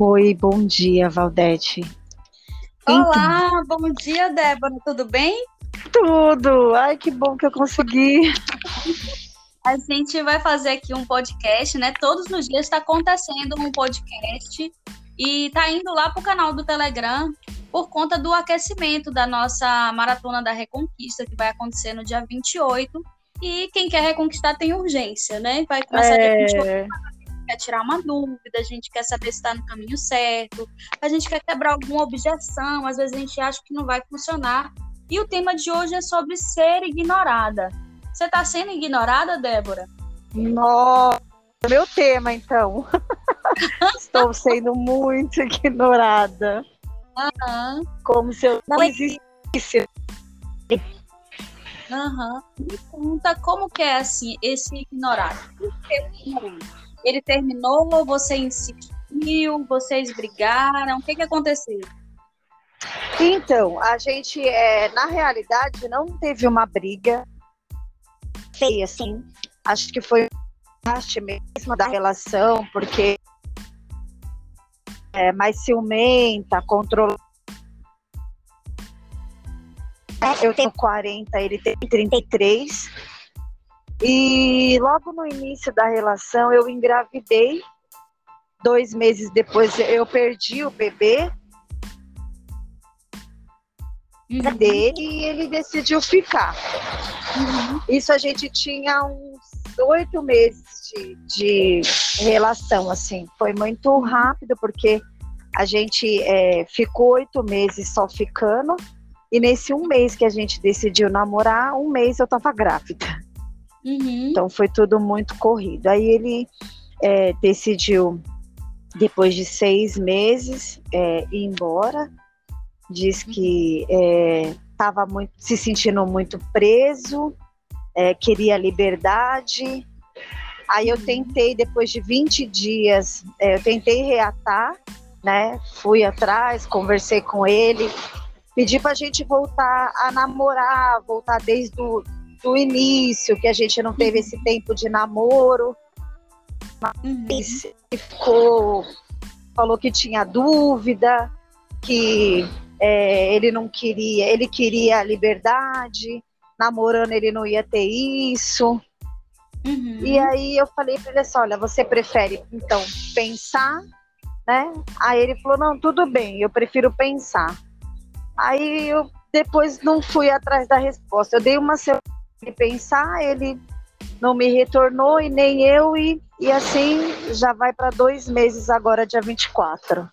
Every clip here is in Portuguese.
Oi, bom dia, Valdete. Olá, então... bom dia, Débora, tudo bem? Tudo! Ai, que bom que eu consegui. A gente vai fazer aqui um podcast, né? Todos os dias está acontecendo um podcast e tá indo lá pro canal do Telegram por conta do aquecimento da nossa Maratona da Reconquista, que vai acontecer no dia 28. E quem quer reconquistar tem urgência, né? Vai começar é... 28 quer tirar uma dúvida, a gente quer saber se está no caminho certo, a gente quer quebrar alguma objeção, às vezes a gente acha que não vai funcionar. E o tema de hoje é sobre ser ignorada. Você está sendo ignorada, Débora? Nossa, meu tema, então. Estou sendo muito ignorada. Uhum. Como se eu não existisse. Uhum. Me conta como que é assim, esse ignorado. Por que ignorante? Ele terminou, você insistiu, vocês brigaram, o que, que aconteceu? Então, a gente, é, na realidade, não teve uma briga feia, assim. Acho que foi parte mesmo da relação, porque é mais ciumenta, controlada. Eu tenho 40, ele tem 33. E logo no início da relação eu engravidei. Dois meses depois eu perdi o bebê uhum. dele e ele decidiu ficar. Uhum. Isso a gente tinha uns oito meses de, de, relação, assim. Foi muito rápido porque a gente é, ficou oito meses só ficando. E nesse um mês que a gente decidiu namorar, um mês eu tava grávida. Uhum. Então foi tudo muito corrido. Aí ele é, decidiu, depois de seis meses, é, ir embora. Diz que estava é, muito, se sentindo muito preso, é, queria liberdade. Aí eu tentei, depois de 20 dias, é, eu tentei reatar, né? Fui atrás, conversei com ele, pedi para a gente voltar a namorar, voltar desde o do início, que a gente não teve esse tempo de namoro. Mas uhum. ficou, falou que tinha dúvida, que é, ele não queria, ele queria liberdade, namorando ele não ia ter isso. Uhum. E aí eu falei para ele assim, olha, você prefere então pensar, né? Aí ele falou, não, tudo bem, eu prefiro pensar. Aí eu depois não fui atrás da resposta. Eu dei uma semana pensar, ele não me retornou e nem eu, e, e assim já vai para dois meses agora, dia 24.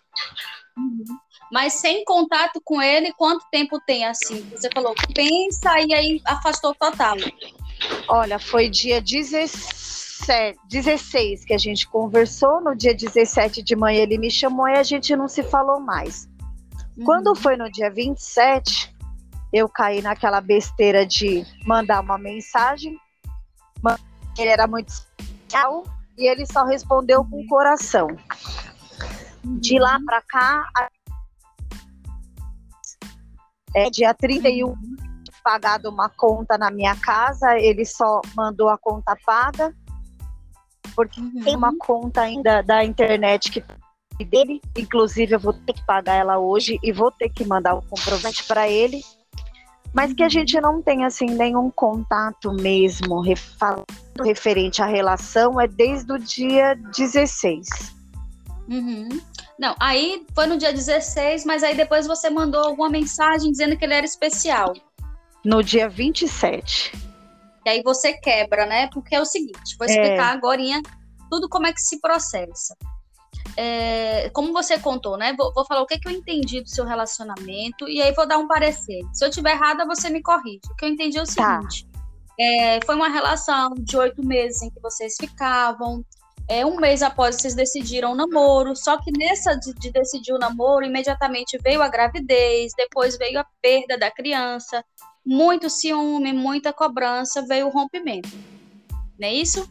Uhum. Mas sem contato com ele, quanto tempo tem assim? Você falou, pensa e aí afastou total. Olha, foi dia 17, 16 que a gente conversou. No dia 17 de manhã ele me chamou e a gente não se falou mais. Uhum. Quando foi no dia 27, eu caí naquela besteira de mandar uma mensagem. Ele era muito especial e ele só respondeu com o coração. De lá para cá, é dia 31 pagado uma conta na minha casa, ele só mandou a conta paga, porque uhum. tem uma conta ainda da internet que dele, inclusive eu vou ter que pagar ela hoje e vou ter que mandar o comprovante para ele mas que a gente não tem assim nenhum contato mesmo referente à relação é desde o dia 16. Uhum. Não, aí foi no dia 16, mas aí depois você mandou alguma mensagem dizendo que ele era especial. No dia 27. E aí você quebra, né? Porque é o seguinte, vou explicar é. agora tudo como é que se processa é, como você contou, né? Vou, vou, falar o que, que eu entendi do seu relacionamento e aí vou dar um parecer. Se eu tiver errada, você me corrige. O que eu entendi é o tá. seguinte: tá. é, foi uma relação de oito meses em que vocês ficavam. É, um mês após vocês decidiram o namoro, só que nessa de, de decidir o namoro, imediatamente veio a gravidez, depois veio a perda da criança, muito ciúme, muita cobrança, veio o rompimento. Não é isso?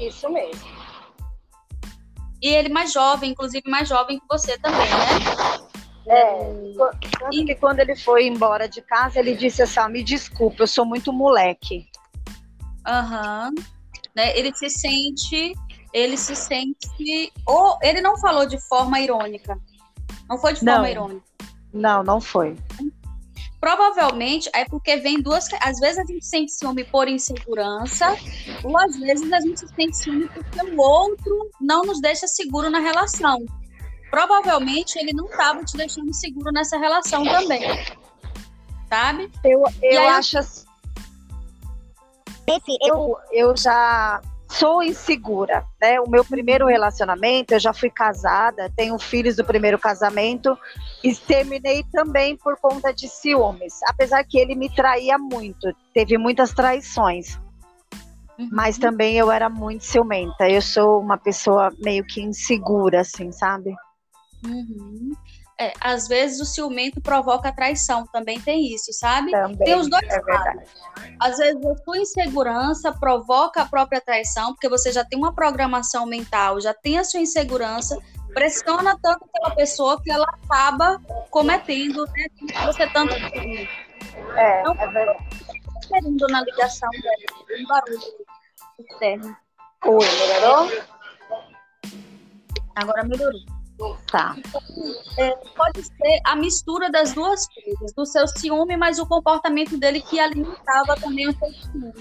Isso mesmo. E ele mais jovem, inclusive mais jovem que você também, né? É, tanto e... que quando ele foi embora de casa, ele disse assim: me desculpa, eu sou muito moleque. Aham. Uhum. Né? Ele se sente ele se sente. Ou ele não falou de forma irônica. Não foi de forma não. irônica. Não, não foi. Provavelmente é porque vem duas. Às vezes a gente sente ciúme por insegurança, ou às vezes a gente sente ciúme porque o outro não nos deixa seguro na relação. Provavelmente ele não estava te deixando seguro nessa relação também. Sabe? Eu, eu acho assim. Eu, eu já sou insegura, né? O meu primeiro relacionamento, eu já fui casada, tenho filhos do primeiro casamento e terminei também por conta de ciúmes, apesar que ele me traía muito, teve muitas traições. Uhum. Mas também eu era muito ciumenta. Eu sou uma pessoa meio que insegura, assim, sabe? Uhum. É, às vezes o ciumento provoca traição, também tem isso, sabe? Também, tem os dois é lados. Às vezes a sua insegurança provoca a própria traição, porque você já tem uma programação mental, já tem a sua insegurança, pressiona tanto aquela pessoa que ela acaba cometendo, né? Você tanto. É, então, é verdade. Querendo na ligação dela, um barulho externo. Oi, melhorou? Agora melhorou. Tá. É, pode ser a mistura das duas coisas, do seu ciúme, mas o comportamento dele que alimentava também o seu ciúme.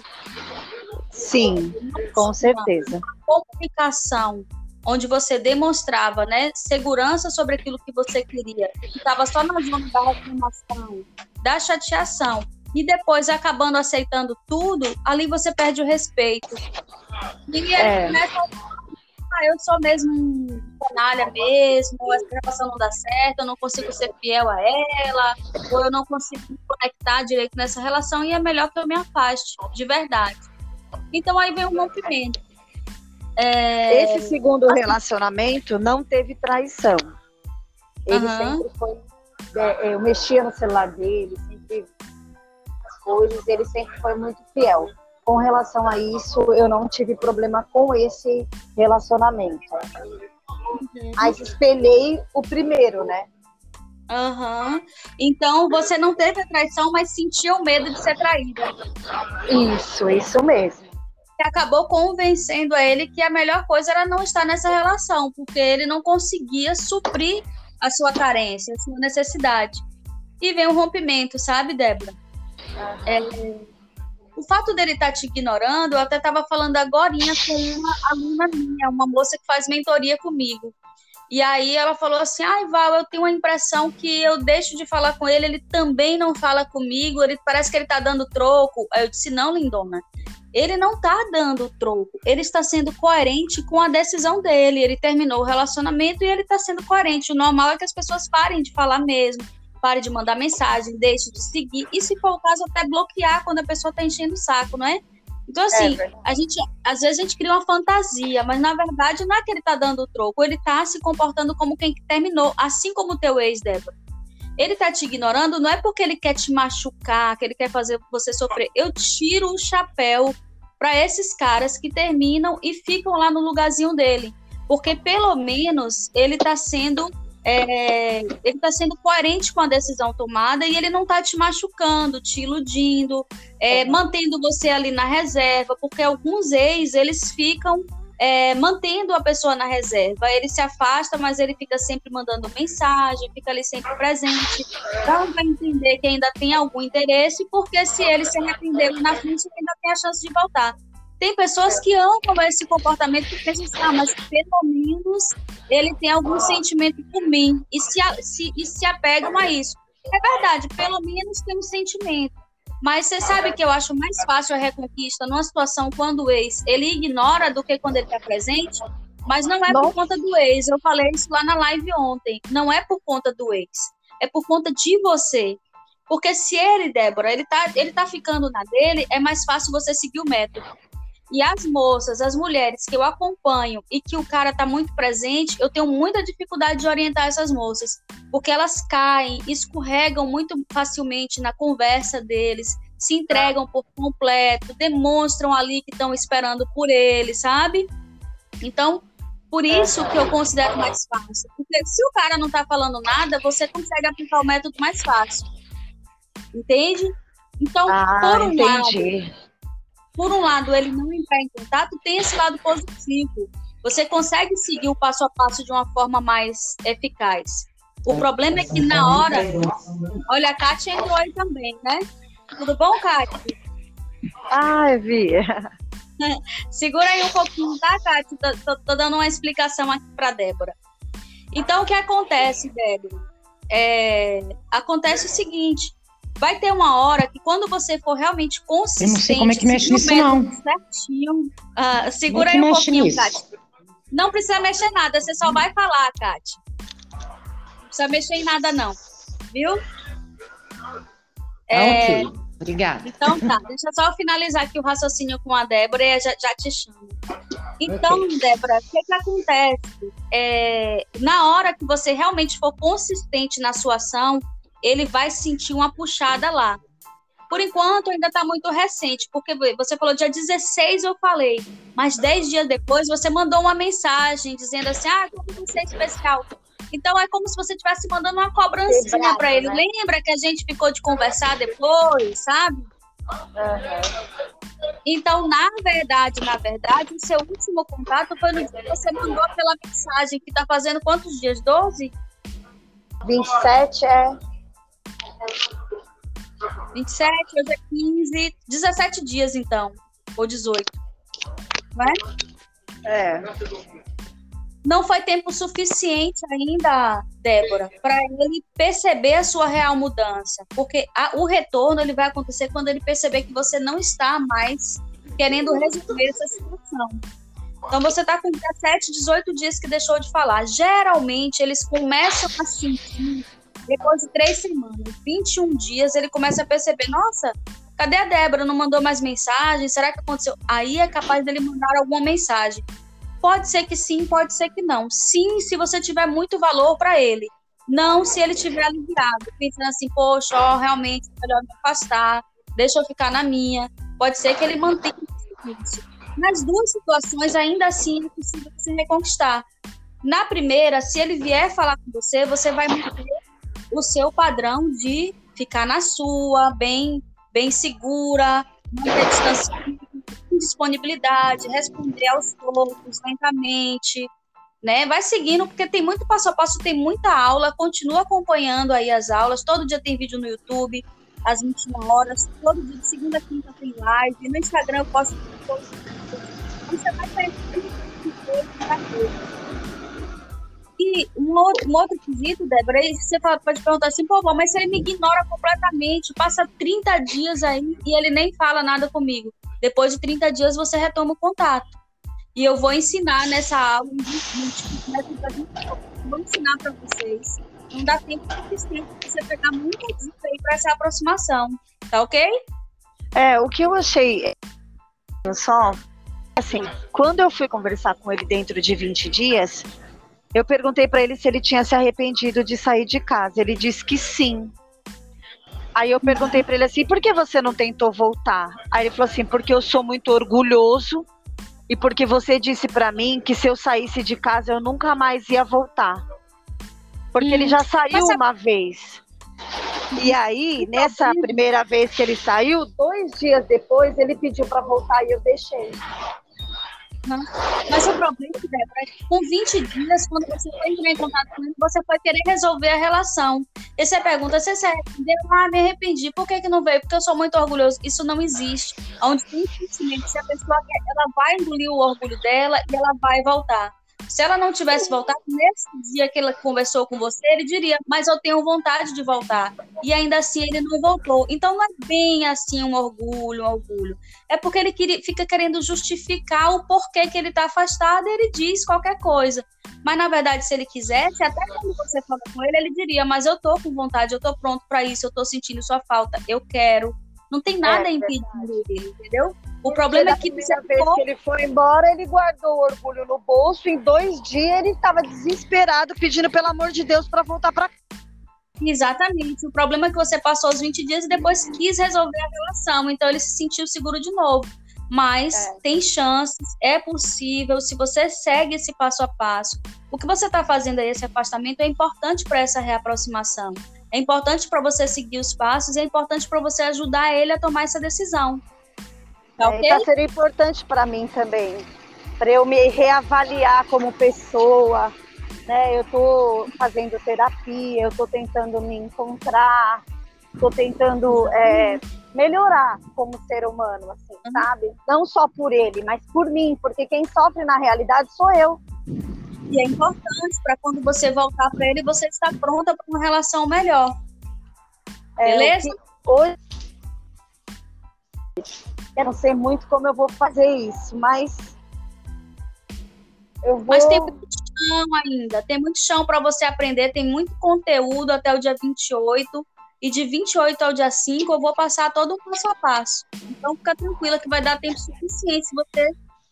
Sim, com certeza. comunicação onde você demonstrava né, segurança sobre aquilo que você queria, que estava só na zona da reclamação, da chateação, e depois acabando aceitando tudo, ali você perde o respeito. E é. começa ah, eu sou mesmo canalha mesmo, essa relação não dá certo, eu não consigo ser fiel a ela, ou eu não consigo me conectar direito nessa relação e é melhor que eu me afaste, de verdade. Então aí vem o rompimento. É... Esse segundo assim, relacionamento não teve traição. Ele sempre foi. É, é, eu mexia no celular dele, sempre as coisas, ele sempre foi muito fiel com relação a isso, eu não tive problema com esse relacionamento. Uhum. Mas espelhei o primeiro, né? Uhum. Então você não teve a traição, mas sentiu medo de ser traída. Isso, isso mesmo. E acabou convencendo a ele que a melhor coisa era não estar nessa relação, porque ele não conseguia suprir a sua carência, a sua necessidade. E vem o um rompimento, sabe, Débora? Uhum. É, o fato dele estar tá te ignorando, eu até estava falando agora com uma aluna minha, uma moça que faz mentoria comigo. E aí ela falou assim: ai, Val, eu tenho a impressão que eu deixo de falar com ele, ele também não fala comigo, ele parece que ele está dando troco. Aí eu disse: não, lindona. Ele não está dando troco, ele está sendo coerente com a decisão dele. Ele terminou o relacionamento e ele está sendo coerente. O normal é que as pessoas parem de falar mesmo, pare de mandar mensagem, deixe de seguir, e se for o caso, até bloquear quando a pessoa está enchendo o saco, não é? Então, assim, é a gente, às vezes a gente cria uma fantasia, mas na verdade não é que ele tá dando o troco, ele tá se comportando como quem terminou, assim como o teu ex, Débora. Ele tá te ignorando, não é porque ele quer te machucar, que ele quer fazer você sofrer. Eu tiro o chapéu para esses caras que terminam e ficam lá no lugarzinho dele. Porque pelo menos ele tá sendo é, ele está sendo coerente com a decisão tomada e ele não está te machucando, te iludindo, é, uhum. mantendo você ali na reserva, porque alguns ex, eles ficam é, mantendo a pessoa na reserva. Ele se afasta, mas ele fica sempre mandando mensagem, fica ali sempre presente. Então vai entender que ainda tem algum interesse, porque se ele se arrepender na frente, ele ainda tem a chance de voltar. Tem pessoas que amam esse comportamento e pensam assim, ah, mas pelo menos ele tem algum sentimento por mim e se, se, e se apegam a isso. É verdade, pelo menos tem um sentimento. Mas você sabe que eu acho mais fácil a reconquista numa situação quando o ex ele ignora do que quando ele está presente, mas não é por conta do ex. Eu falei isso lá na live ontem. Não é por conta do ex, é por conta de você. Porque se ele, Débora, ele tá, ele tá ficando na dele, é mais fácil você seguir o método. E as moças, as mulheres que eu acompanho e que o cara tá muito presente, eu tenho muita dificuldade de orientar essas moças, porque elas caem, escorregam muito facilmente na conversa deles, se entregam por completo, demonstram ali que estão esperando por ele, sabe? Então, por isso que eu considero mais fácil. Porque se o cara não tá falando nada, você consegue aplicar o método mais fácil. Entende? Então, ah, por um entendi. lado, por um lado, ele não entrar em contato, tem esse lado positivo. Você consegue seguir o passo a passo de uma forma mais eficaz. O problema é que na hora. Olha, a Kátia entrou aí também, né? Tudo bom, Kátia? Ai, Vi. Segura aí um pouquinho, tá, Kátia? Tô, tô, tô dando uma explicação aqui para Débora. Então, o que acontece, Débora? É, acontece o seguinte: vai ter uma hora que quando você for realmente consistente, eu não sei como é que mexe nisso, não. Certinho, uh, segura aí um pouquinho? Kátia. Não precisa mexer nada, você só vai falar, Kátia. Não precisa mexer em nada, não. Viu? É, ok. Obrigada. Então tá, deixa eu só finalizar aqui o raciocínio com a Débora e já, já te chamo. Então, okay. Débora, o que, que acontece? É, na hora que você realmente for consistente na sua ação, ele vai sentir uma puxada lá. Por enquanto, ainda está muito recente, porque você falou dia 16 eu falei, mas 10 dias depois você mandou uma mensagem dizendo assim: ah, como você é especial. Então é como se você estivesse mandando uma cobrancinha para ele. Né? Lembra que a gente ficou de conversar depois, sabe? Uhum. Então, na verdade, na verdade, o seu último contato foi no dia que você mandou pela mensagem, que está fazendo quantos dias? 12? 27 é. 27, hoje é 15, 17 dias então, ou 18. Não é? É não foi tempo suficiente ainda, Débora, para ele perceber a sua real mudança, porque a, o retorno ele vai acontecer quando ele perceber que você não está mais querendo resolver essa situação. Então você está com 17, 18 dias que deixou de falar. Geralmente eles começam a sentir depois de três semanas, 21 dias, ele começa a perceber, nossa, cadê a Débora? Não mandou mais mensagem? Será que aconteceu? Aí é capaz dele mandar alguma mensagem. Pode ser que sim, pode ser que não. Sim, se você tiver muito valor para ele. Não se ele tiver aliviado, pensando assim, poxa, ó, realmente é melhor me afastar, deixa eu ficar na minha. Pode ser que ele mantenha isso. Nas duas situações, ainda assim, é possível se reconquistar. Na primeira, se ele vier falar com você, você vai manter o seu padrão de ficar na sua, bem, bem segura, distanciamento disponibilidade, responder aos poucos, lentamente, né? Vai seguindo, porque tem muito passo a passo, tem muita aula, continua acompanhando aí as aulas, todo dia tem vídeo no YouTube, às 21 horas, todo dia de segunda a quinta tem live, no Instagram eu posto você vai e um outro, um outro quesito, Débora, aí você pode perguntar assim, pô, mas se ele me ignora completamente, passa 30 dias aí e ele nem fala nada comigo. Depois de 30 dias você retoma o contato. E eu vou ensinar nessa aula, vou ensinar para vocês. Não dá tempo suficiente para você pegar muita dica aí para essa aproximação. Tá ok? É, o que eu achei só, assim, quando eu fui conversar com ele dentro de 20 dias, eu perguntei para ele se ele tinha se arrependido de sair de casa. Ele disse que sim. Aí eu perguntei para ele assim: por que você não tentou voltar? Aí ele falou assim: porque eu sou muito orgulhoso e porque você disse para mim que se eu saísse de casa eu nunca mais ia voltar. Porque hum, ele já saiu uma vez. E aí, nessa primeira vez que ele saiu, dois dias depois ele pediu para voltar e eu deixei. Mas o problema, é que com 20 dias, quando você foi entrar em contato com ele, você foi querer resolver a relação. E você pergunta, você se arrependeu? Ah, me arrependi. Por que, que não veio? Porque eu sou muito orgulhoso. Isso não existe. Onde sentimento, se a pessoa quer, ela vai engolir o orgulho dela e ela vai voltar. Se ela não tivesse voltado, nesse dia que ela conversou com você, ele diria, mas eu tenho vontade de voltar. E ainda assim ele não voltou. Então não é bem assim um orgulho, um orgulho. É porque ele queria, fica querendo justificar o porquê que ele está afastado e ele diz qualquer coisa. Mas na verdade, se ele quisesse, até quando você fala com ele, ele diria, mas eu tô com vontade, eu tô pronto para isso, eu tô sentindo sua falta, eu quero. Não tem nada é, impedindo ele, entendeu? O problema é que você vez ficou... que ele foi embora, ele guardou o orgulho no bolso. Em dois dias ele estava desesperado, pedindo pelo amor de Deus para voltar para Exatamente. O problema é que você passou os 20 dias e depois quis resolver a relação. Então ele se sentiu seguro de novo. Mas é. tem chances, é possível, se você segue esse passo a passo. O que você está fazendo aí, esse afastamento, é importante para essa reaproximação. É importante para você seguir os passos, é importante para você ajudar ele a tomar essa decisão. Tá, okay? é, tá seria importante para mim também. para eu me reavaliar como pessoa, né? Eu tô fazendo terapia, eu tô tentando me encontrar, tô tentando é, melhorar como ser humano, assim, uhum. sabe? Não só por ele, mas por mim, porque quem sofre na realidade sou eu. E é importante para quando você voltar para ele, você estar pronta para uma relação melhor. É, Beleza? Hoje eu não sei muito como eu vou fazer isso, mas eu vou. Mas tem muito chão ainda, tem muito chão para você aprender, tem muito conteúdo até o dia 28. E de 28 ao dia 5 eu vou passar todo o passo a passo. Então fica tranquila que vai dar tempo suficiente se você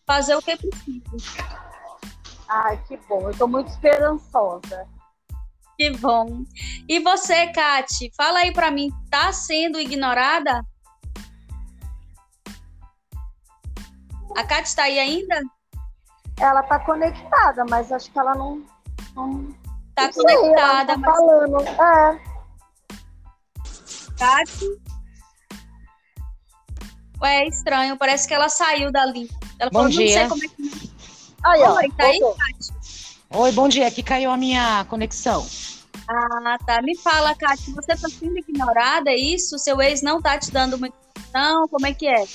fazer o que é precisa. Ai, que bom. Eu estou muito esperançosa. Que bom. E você, Kati, fala aí para mim, tá sendo ignorada? A Kati está aí ainda? Ela tá conectada, mas acho que ela não. não... Tá não conectada, sei, tá mas. Falando. É. Kati. Ué, é estranho, parece que ela saiu dali. Ela Bom falou, dia. não sei como é que. Aí, ó, Oi, tá aí, Kati? Oi, bom dia. Aqui caiu a minha conexão. Ah, tá. Me fala, Kati, você tá sendo ignorada, é isso? Seu ex não tá te dando muita atenção? Como é que é?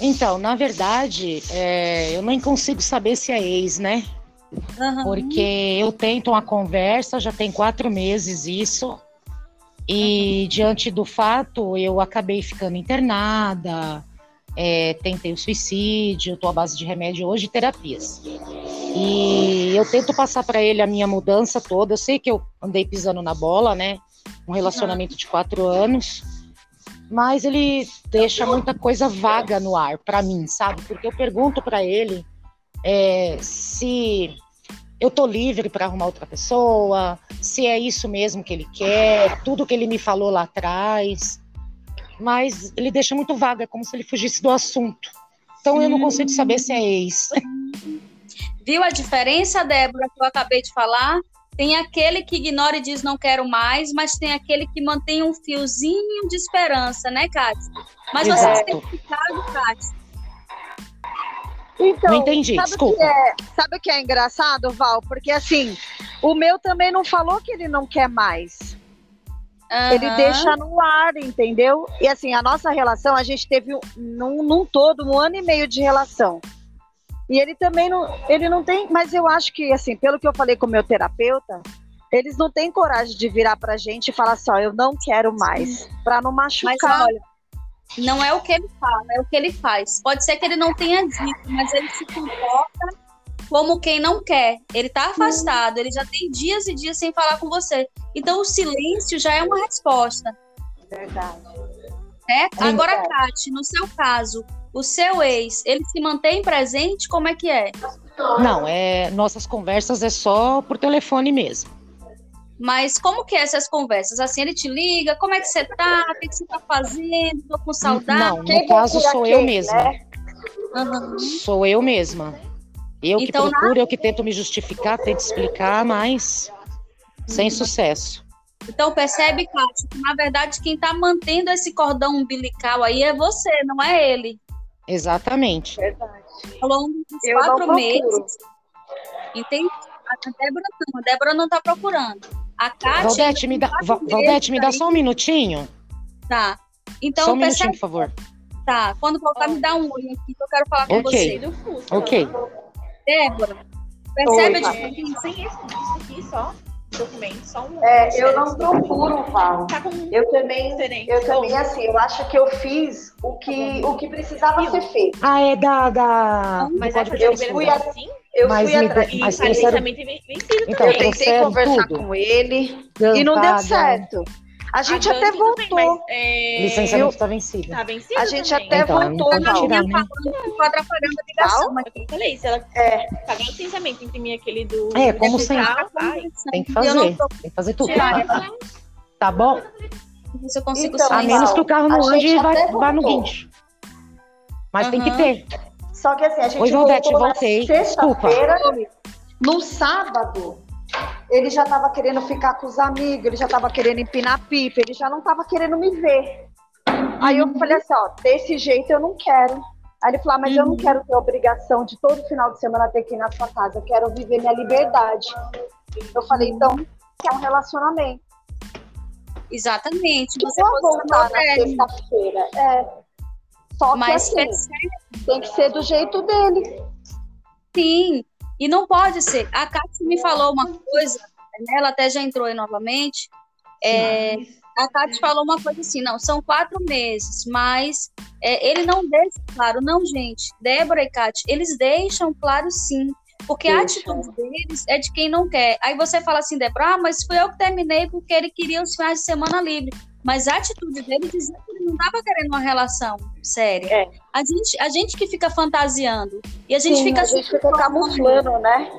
Então, na verdade, é, eu nem consigo saber se é ex, né? Uhum. Porque eu tento uma conversa, já tem quatro meses isso, e uhum. diante do fato, eu acabei ficando internada, é, tentei o suicídio, estou à base de remédio hoje e terapias. E eu tento passar para ele a minha mudança toda. Eu sei que eu andei pisando na bola, né? Um relacionamento de quatro anos mas ele deixa muita coisa vaga no ar para mim, sabe? Porque eu pergunto para ele é, se eu tô livre para arrumar outra pessoa, se é isso mesmo que ele quer, tudo que ele me falou lá atrás, mas ele deixa muito vaga, como se ele fugisse do assunto. Então eu não consigo saber se é ex. Viu a diferença, Débora, que eu acabei de falar? Tem aquele que ignora e diz não quero mais, mas tem aquele que mantém um fiozinho de esperança, né, Cátia? Mas Exato. você tem ficado, Cátia. Então, não entendi, sabe desculpa. O que é, sabe o que é engraçado, Val? Porque assim, o meu também não falou que ele não quer mais. Uhum. Ele deixa no ar, entendeu? E assim, a nossa relação, a gente teve num, num todo um ano e meio de relação. E ele também não, ele não tem, mas eu acho que assim, pelo que eu falei com o meu terapeuta, eles não têm coragem de virar pra gente e falar assim, ó, eu não quero mais, para não machucar. Mas olha, não é o que ele fala, é o que ele faz. Pode ser que ele não tenha dito, mas ele se comporta como quem não quer. Ele tá afastado, ele já tem dias e dias sem falar com você. Então o silêncio já é uma resposta. Verdade. É? Agora, Kate, no seu caso, o seu ex, ele se mantém presente? Como é que é? Não, é nossas conversas é só por telefone mesmo. Mas como que é essas conversas? Assim, ele te liga, como é que você tá? O que, você tá fazendo? Tô com saudade. Não, no Quem caso sou eu mesma. Né? Uhum. Sou eu mesma. Eu então, que procuro, na... eu que tento me justificar, tento explicar, mas uhum. sem sucesso. Então percebe, Cátia, que na verdade quem está mantendo esse cordão umbilical aí é você, não é ele. Exatamente. Verdade. Ao longo dos eu quatro meses. Entende? A Débora não, a Débora não está procurando. A Kátia. Valdete, me dá, Valdete, me dá só um minutinho. Tá. Então, só um minutinho, por favor. Tá. Quando voltar, me dá um oi aqui que eu quero falar com okay. você. Ok. Débora, percebe Oi, a diferença? Sem esse aqui só documento, só um. É, eu não procuro, Val. Tá eu também, eu também, assim, eu acho que eu fiz o que, o que precisava ser feito. Ah, é da. da... Mas é eu fui assim. Eu mas fui atrás. E mas pensaram... então, eu tentei conversar tudo. com ele e não deu certo. A gente a até voltou. Mas, é... Licenciamento está vencido. Tá vencido. A gente também. até então, voltou. Não, não, tirar, né? atrapalhando a ligação. Mas eu falei, se ela é. pagar o licenciamento, imprimir aquele do. É, como sempre. Tem que fazer. Tem que fazer tudo. Tá bom? Se eu consigo então, A menos que o carro não ande e vai no guincho. Mas uhum. tem que ter. Só que assim, a gente Oi, Valdete, voltei. Sexta-feira, no sábado, ele já estava querendo ficar com os amigos, ele já estava querendo empinar pipa, ele já não estava querendo me ver. Aí eu falei assim, ó, desse jeito eu não quero. Aí ele falou, ah, mas uhum. eu não uhum. quero ter obrigação de todo final de semana ter que ir na sua casa, eu quero viver minha liberdade. Eu falei, então, é um relacionamento. Exatamente. Você pode voltar na sexta-feira. É. Só mas que assim, tem que ser do jeito dele. Sim, e não pode ser. A Cátia me falou uma coisa, ela até já entrou aí novamente. É, a Tati falou uma coisa assim, não, são quatro meses, mas é, ele não deixa claro, não, gente, Débora e Kátia, eles deixam claro sim, porque Deixa. a atitude deles é de quem não quer. Aí você fala assim, Débora, ah, mas fui eu que terminei porque ele queria os finais de semana livre. Mas a atitude dele dizia que ele não estava querendo uma relação séria. É. A, gente, a gente que fica fantasiando. E a gente Sim, fica. A gente fica camuflando, né?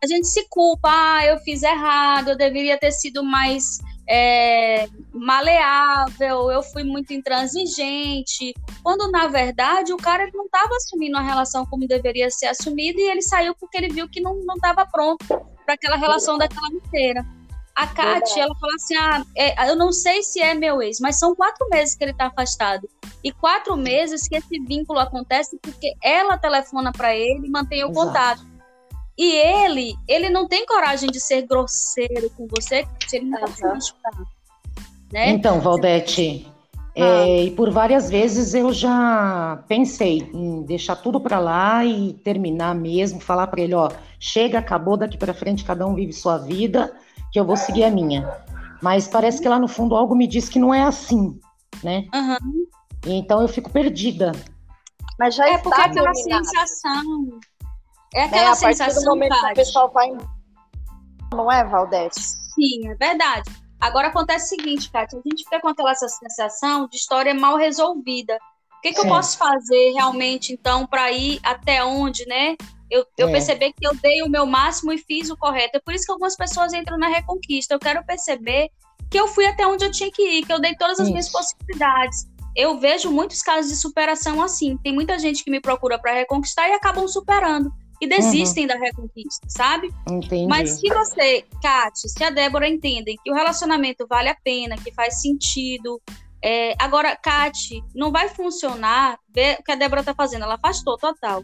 A gente se culpa, ah, eu fiz errado, eu deveria ter sido mais é, maleável, eu fui muito intransigente, quando na verdade o cara não estava assumindo a relação como deveria ser assumida e ele saiu porque ele viu que não estava pronto para aquela relação daquela inteira. A Kátia, ela fala assim: ah, é, eu não sei se é meu ex, mas são quatro meses que ele está afastado. E quatro meses que esse vínculo acontece porque ela telefona para ele e mantém o Exato. contato. E ele, ele não tem coragem de ser grosseiro com você se ele não machucar. Né? Então, Valdete, ah. é, e por várias vezes eu já pensei em deixar tudo para lá e terminar mesmo, falar para ele, ó, chega, acabou, daqui para frente cada um vive sua vida, que eu vou seguir a minha. Mas parece que lá no fundo algo me diz que não é assim, né? Uhum. Então eu fico perdida. Mas já é porque aquela sensação é aquela né? sensação. A partir do momento que o pessoal vai. Não é, Valdete? Sim, é verdade. Agora acontece o seguinte, Kátia, a gente fica com aquela sensação de história mal resolvida. O que, que eu posso fazer realmente, então, para ir até onde, né? Eu, eu é. percebi que eu dei o meu máximo e fiz o correto. É por isso que algumas pessoas entram na reconquista. Eu quero perceber que eu fui até onde eu tinha que ir, que eu dei todas as isso. minhas possibilidades. Eu vejo muitos casos de superação assim. Tem muita gente que me procura para reconquistar e acabam superando e desistem uhum. da reconquista, sabe? Entendi. Mas se você, Kátia, se a Débora entendem que o relacionamento vale a pena, que faz sentido. É, agora, Kátia, não vai funcionar ver o que a Débora tá fazendo, ela afastou total.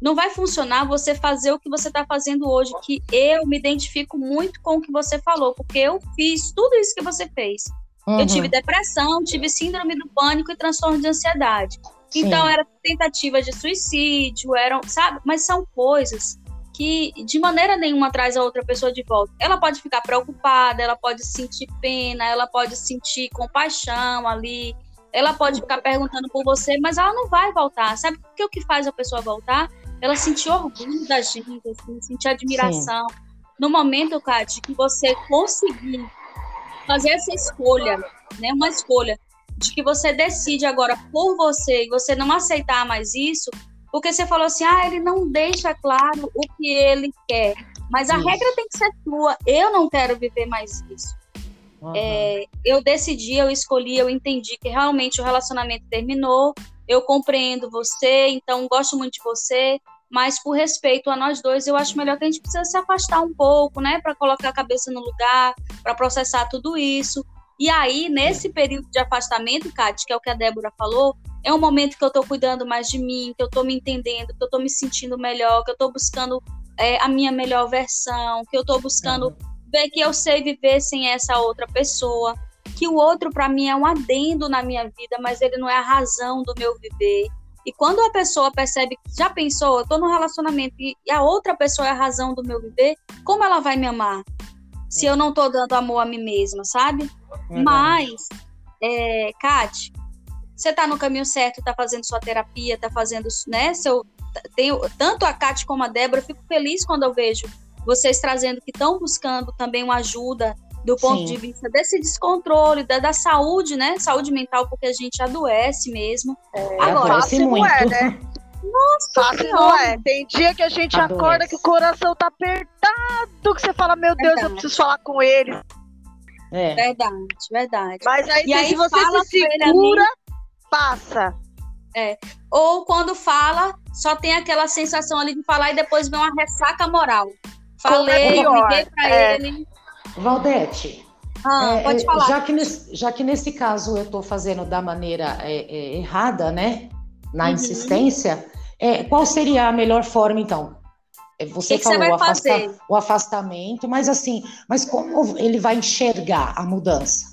Não vai funcionar você fazer o que você está fazendo hoje, que eu me identifico muito com o que você falou, porque eu fiz tudo isso que você fez. Uhum. Eu tive depressão, tive síndrome do pânico e transtorno de ansiedade. Então, era tentativa de suicídio, eram, sabe? Mas são coisas que de maneira nenhuma traz a outra pessoa de volta. Ela pode ficar preocupada, ela pode sentir pena, ela pode sentir compaixão ali, ela pode ficar perguntando por você, mas ela não vai voltar. Sabe o que o que faz a pessoa voltar? Ela sentir orgulho da gente, assim, sentir admiração. Sim. No momento, Kátia, que você conseguir fazer essa escolha, né, uma escolha de que você decide agora por você e você não aceitar mais isso, porque você falou assim, ah, ele não deixa claro o que ele quer. Mas a isso. regra tem que ser tua. Eu não quero viver mais isso. Uhum. É, eu decidi, eu escolhi, eu entendi que realmente o relacionamento terminou. Eu compreendo você, então gosto muito de você, mas por respeito a nós dois, eu acho melhor que a gente precisa se afastar um pouco, né, para colocar a cabeça no lugar, para processar tudo isso. E aí, nesse período de afastamento, Kate, que é o que a Débora falou, é um momento que eu estou cuidando mais de mim, que eu estou me entendendo, que eu estou me sentindo melhor, que eu estou buscando é, a minha melhor versão, que eu estou buscando ver que eu sei viver sem essa outra pessoa, que o outro para mim é um adendo na minha vida, mas ele não é a razão do meu viver. E quando a pessoa percebe que já pensou, eu estou num relacionamento e a outra pessoa é a razão do meu viver, como ela vai me amar? Se eu não estou dando amor a mim mesma, sabe? Mas, é, Kate, você está no caminho certo, está fazendo sua terapia, está fazendo, né, seu, tenho, tanto a Kate como a Débora, eu fico feliz quando eu vejo vocês trazendo que estão buscando também uma ajuda do ponto Sim. de vista desse descontrole, da, da, saúde, né, saúde mental, porque a gente adoece mesmo. É, Agora, adoece muito. É, né? Nossa, fácil não é. Tem dia que a gente adoece. acorda que o coração tá apertado, que você fala, meu Deus, Verdade. eu preciso falar com ele. É. Verdade, verdade. Mas aí, e aí se você se segura, passa. É. Ou quando fala, só tem aquela sensação ali de falar e depois vem uma ressaca moral. Falei, é liguei pra é. ele. Valdete, ah, é, pode é, falar. Já que, nesse, já que nesse caso eu estou fazendo da maneira é, é, errada, né? na uhum. insistência, é, qual seria a melhor forma, então? Você que falou que você o, afasta, o afastamento, mas assim, mas como ele vai enxergar a mudança?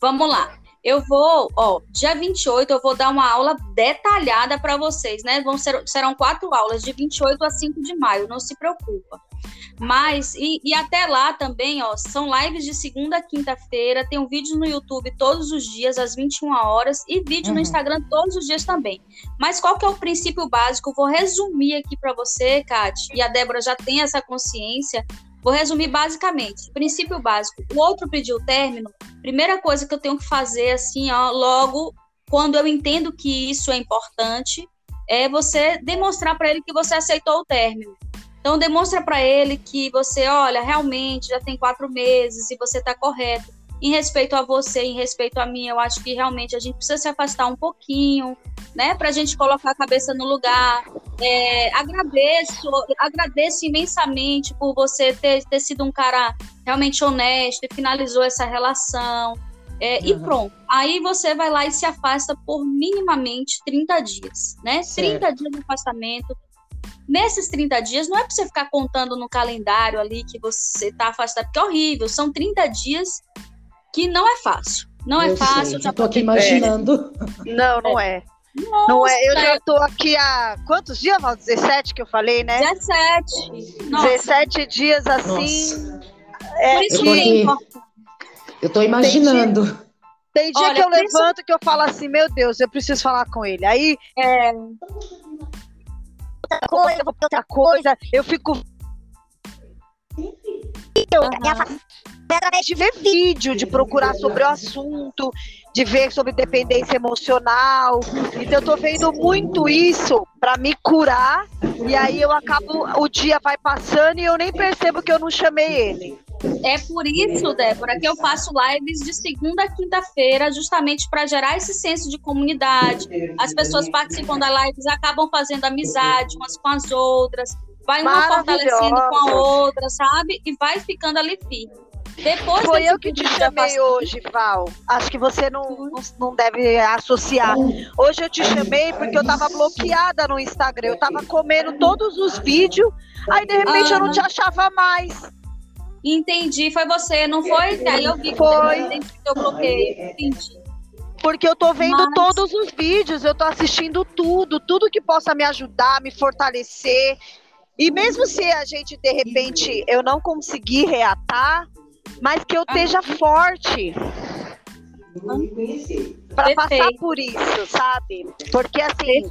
Vamos lá. Eu vou, ó, dia 28 eu vou dar uma aula detalhada para vocês, né? Vão ser, serão quatro aulas, de 28 a 5 de maio, não se preocupa. Mas, e, e, até lá também, ó, são lives de segunda a quinta-feira, tem um vídeo no YouTube todos os dias, às 21 horas, e vídeo uhum. no Instagram todos os dias também. Mas qual que é o princípio básico? vou resumir aqui para você, Kate, e a Débora já tem essa consciência. Vou resumir basicamente. Princípio básico. O outro pediu término. Primeira coisa que eu tenho que fazer, assim, ó, logo, quando eu entendo que isso é importante, é você demonstrar para ele que você aceitou o término. Então, demonstra para ele que você, olha, realmente já tem quatro meses e você está correto. Em respeito a você, em respeito a mim, eu acho que realmente a gente precisa se afastar um pouquinho, né, para a gente colocar a cabeça no lugar. É, agradeço, agradeço imensamente por você ter, ter sido um cara realmente honesto e finalizou essa relação. É, uhum. E pronto. Aí você vai lá e se afasta por minimamente 30 dias, né? Certo. 30 dias de afastamento. Nesses 30 dias, não é para você ficar contando no calendário ali que você está afastado, porque é horrível. São 30 dias que não é fácil. Não é eu é fácil. Sei, já tô aqui imaginando. É. Não, não é. Nossa, não é, eu já tô aqui há quantos dias, Val? 17 que eu falei, né? 17. Nossa. 17 dias assim. É, Por isso que... Eu tô imaginando. Tem dia, tem dia Olha, que eu levanto que eu falo assim, meu Deus, eu preciso falar com ele. Aí. É outra coisa, vou outra coisa. Eu fico. Eu, uhum. através de ver vídeo, de procurar sobre o assunto, de ver sobre dependência emocional. Então eu tô vendo muito isso para me curar e aí eu acabo o dia vai passando e eu nem percebo que eu não chamei ele. É por isso, Débora, que eu faço lives de segunda a quinta-feira, justamente para gerar esse senso de comunidade. As pessoas participam da lives, acabam fazendo amizade umas com as outras, vai uma fortalecendo com a outra, sabe? E vai ficando ali firme. Depois Foi eu que te chamei hoje, Val. Acho que você não, não, não, deve associar. Hoje eu te chamei porque eu tava bloqueada no Instagram. Eu tava comendo todos os vídeos, aí de repente ah. eu não te achava mais. Entendi, foi você, não foi? Aí eu vi que foi. que eu bloqueei. Entendi. Porque eu tô vendo Mas... todos os vídeos, eu tô assistindo tudo, tudo que possa me ajudar, me fortalecer. E mesmo se a gente, de repente, eu não conseguir reatar, mas que eu esteja forte para passar por isso, sabe? Porque assim,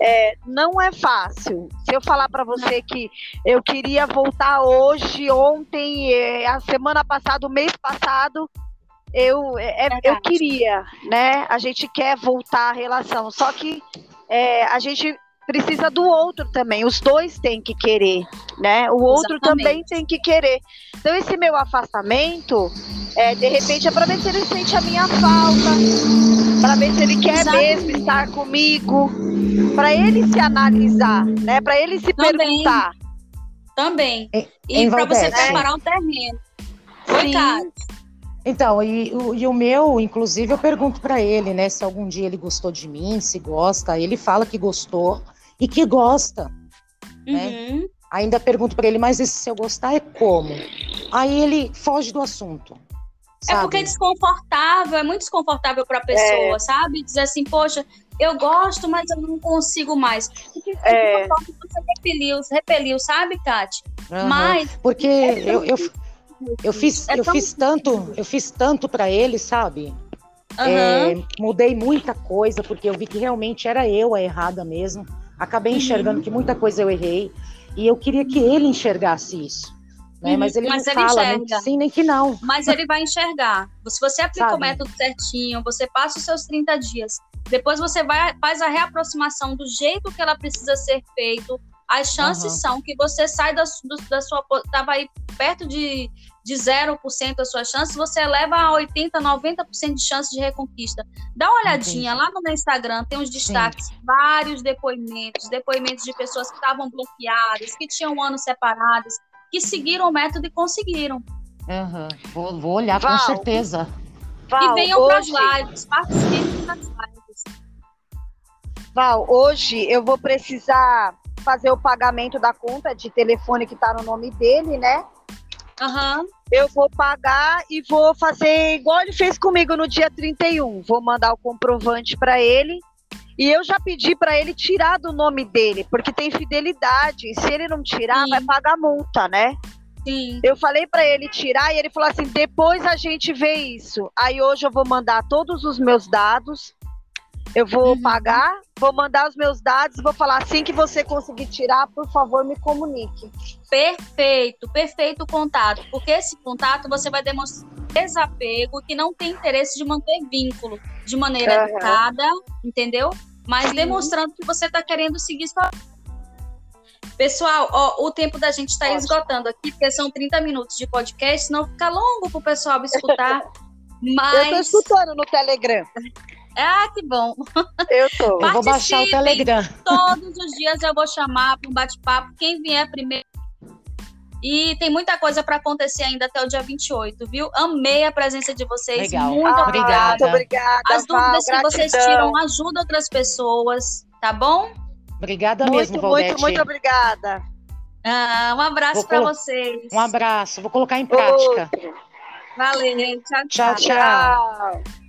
é, não é fácil. Se eu falar para você que eu queria voltar hoje, ontem, é, a semana passada, o mês passado, eu, é, é eu queria, né? A gente quer voltar à relação, só que é, a gente precisa do outro também. Os dois têm que querer, né? O outro Exatamente. também tem que querer. Então, esse meu afastamento, é, de repente, é para ver se ele sente a minha falta, para ver se ele quer Exatamente. mesmo estar comigo, para ele se analisar, né? Para ele se também. perguntar. Também. E para você preparar um terreno. Oi, Sim. Então, e, e, o meu, inclusive, eu pergunto para ele, né, se algum dia ele gostou de mim, se gosta. Ele fala que gostou, e que gosta. Né? Uhum. Né? Ainda pergunto para ele, mas esse se eu gostar é como? Aí ele foge do assunto. Sabe? É porque é desconfortável, é muito desconfortável para a pessoa, é. sabe? Dizer assim, poxa, eu gosto, mas eu não consigo mais. É. você repeliu, repeliu, sabe, Kate? Uhum. Mas. Porque é eu, eu, eu fiz, é eu fiz tanto, eu fiz tanto para ele, sabe? Uhum. Mudei muita coisa, porque eu vi que realmente era eu a errada mesmo. Acabei enxergando uhum. que muita coisa eu errei e eu queria que ele enxergasse isso. Né? Uhum. Mas ele Mas não ele fala enxerga. nem que sim nem que não. Mas ele vai enxergar. Se você aplica Sabe? o método certinho, você passa os seus 30 dias, depois você vai, faz a reaproximação do jeito que ela precisa ser feito, as chances uhum. são que você sai da, da sua. Estava aí perto de de 0% a sua chance, você eleva a 80%, 90% de chance de reconquista. Dá uma olhadinha Entendi. lá no meu Instagram, tem uns destaques, Sim. vários depoimentos, depoimentos de pessoas que estavam bloqueadas, que tinham anos separados, que seguiram o método e conseguiram. Uhum. Vou, vou, olhar Val, com certeza. Val, e venham hoje... para as lives, participem das lives. Val, hoje eu vou precisar fazer o pagamento da conta de telefone que tá no nome dele, né? Uhum. Eu vou pagar e vou fazer igual ele fez comigo no dia 31. Vou mandar o comprovante para ele. E eu já pedi para ele tirar do nome dele, porque tem fidelidade. E se ele não tirar, Sim. vai pagar multa, né? Sim. Eu falei para ele tirar e ele falou assim: depois a gente vê isso. Aí hoje eu vou mandar todos os meus dados eu vou uhum. pagar, vou mandar os meus dados, vou falar assim que você conseguir tirar, por favor, me comunique. Perfeito, perfeito o contato, porque esse contato você vai demonstrar desapego, que não tem interesse de manter vínculo de maneira uhum. educada, entendeu? Mas Sim. demonstrando que você está querendo seguir sua Pessoal, ó, o tempo da gente está esgotando aqui, porque são 30 minutos de podcast, senão fica longo para o pessoal escutar. Mas... Eu estou escutando no Telegram. Ah, que bom. Eu tô. eu vou baixar o Telegram. Todos os dias eu vou chamar para um bate-papo. Quem vier primeiro. E tem muita coisa para acontecer ainda até o dia 28, viu? Amei a presença de vocês. Legal. Muito ah, obrigada. Muito obrigada. As dúvidas Val, que vocês tiram ajudam outras pessoas, tá bom? Obrigada muito, mesmo, Valdete. Muito, muito obrigada. Ah, um abraço para vocês. Um abraço. Vou colocar em prática. Valeu. tchau. tchau. tchau. tchau.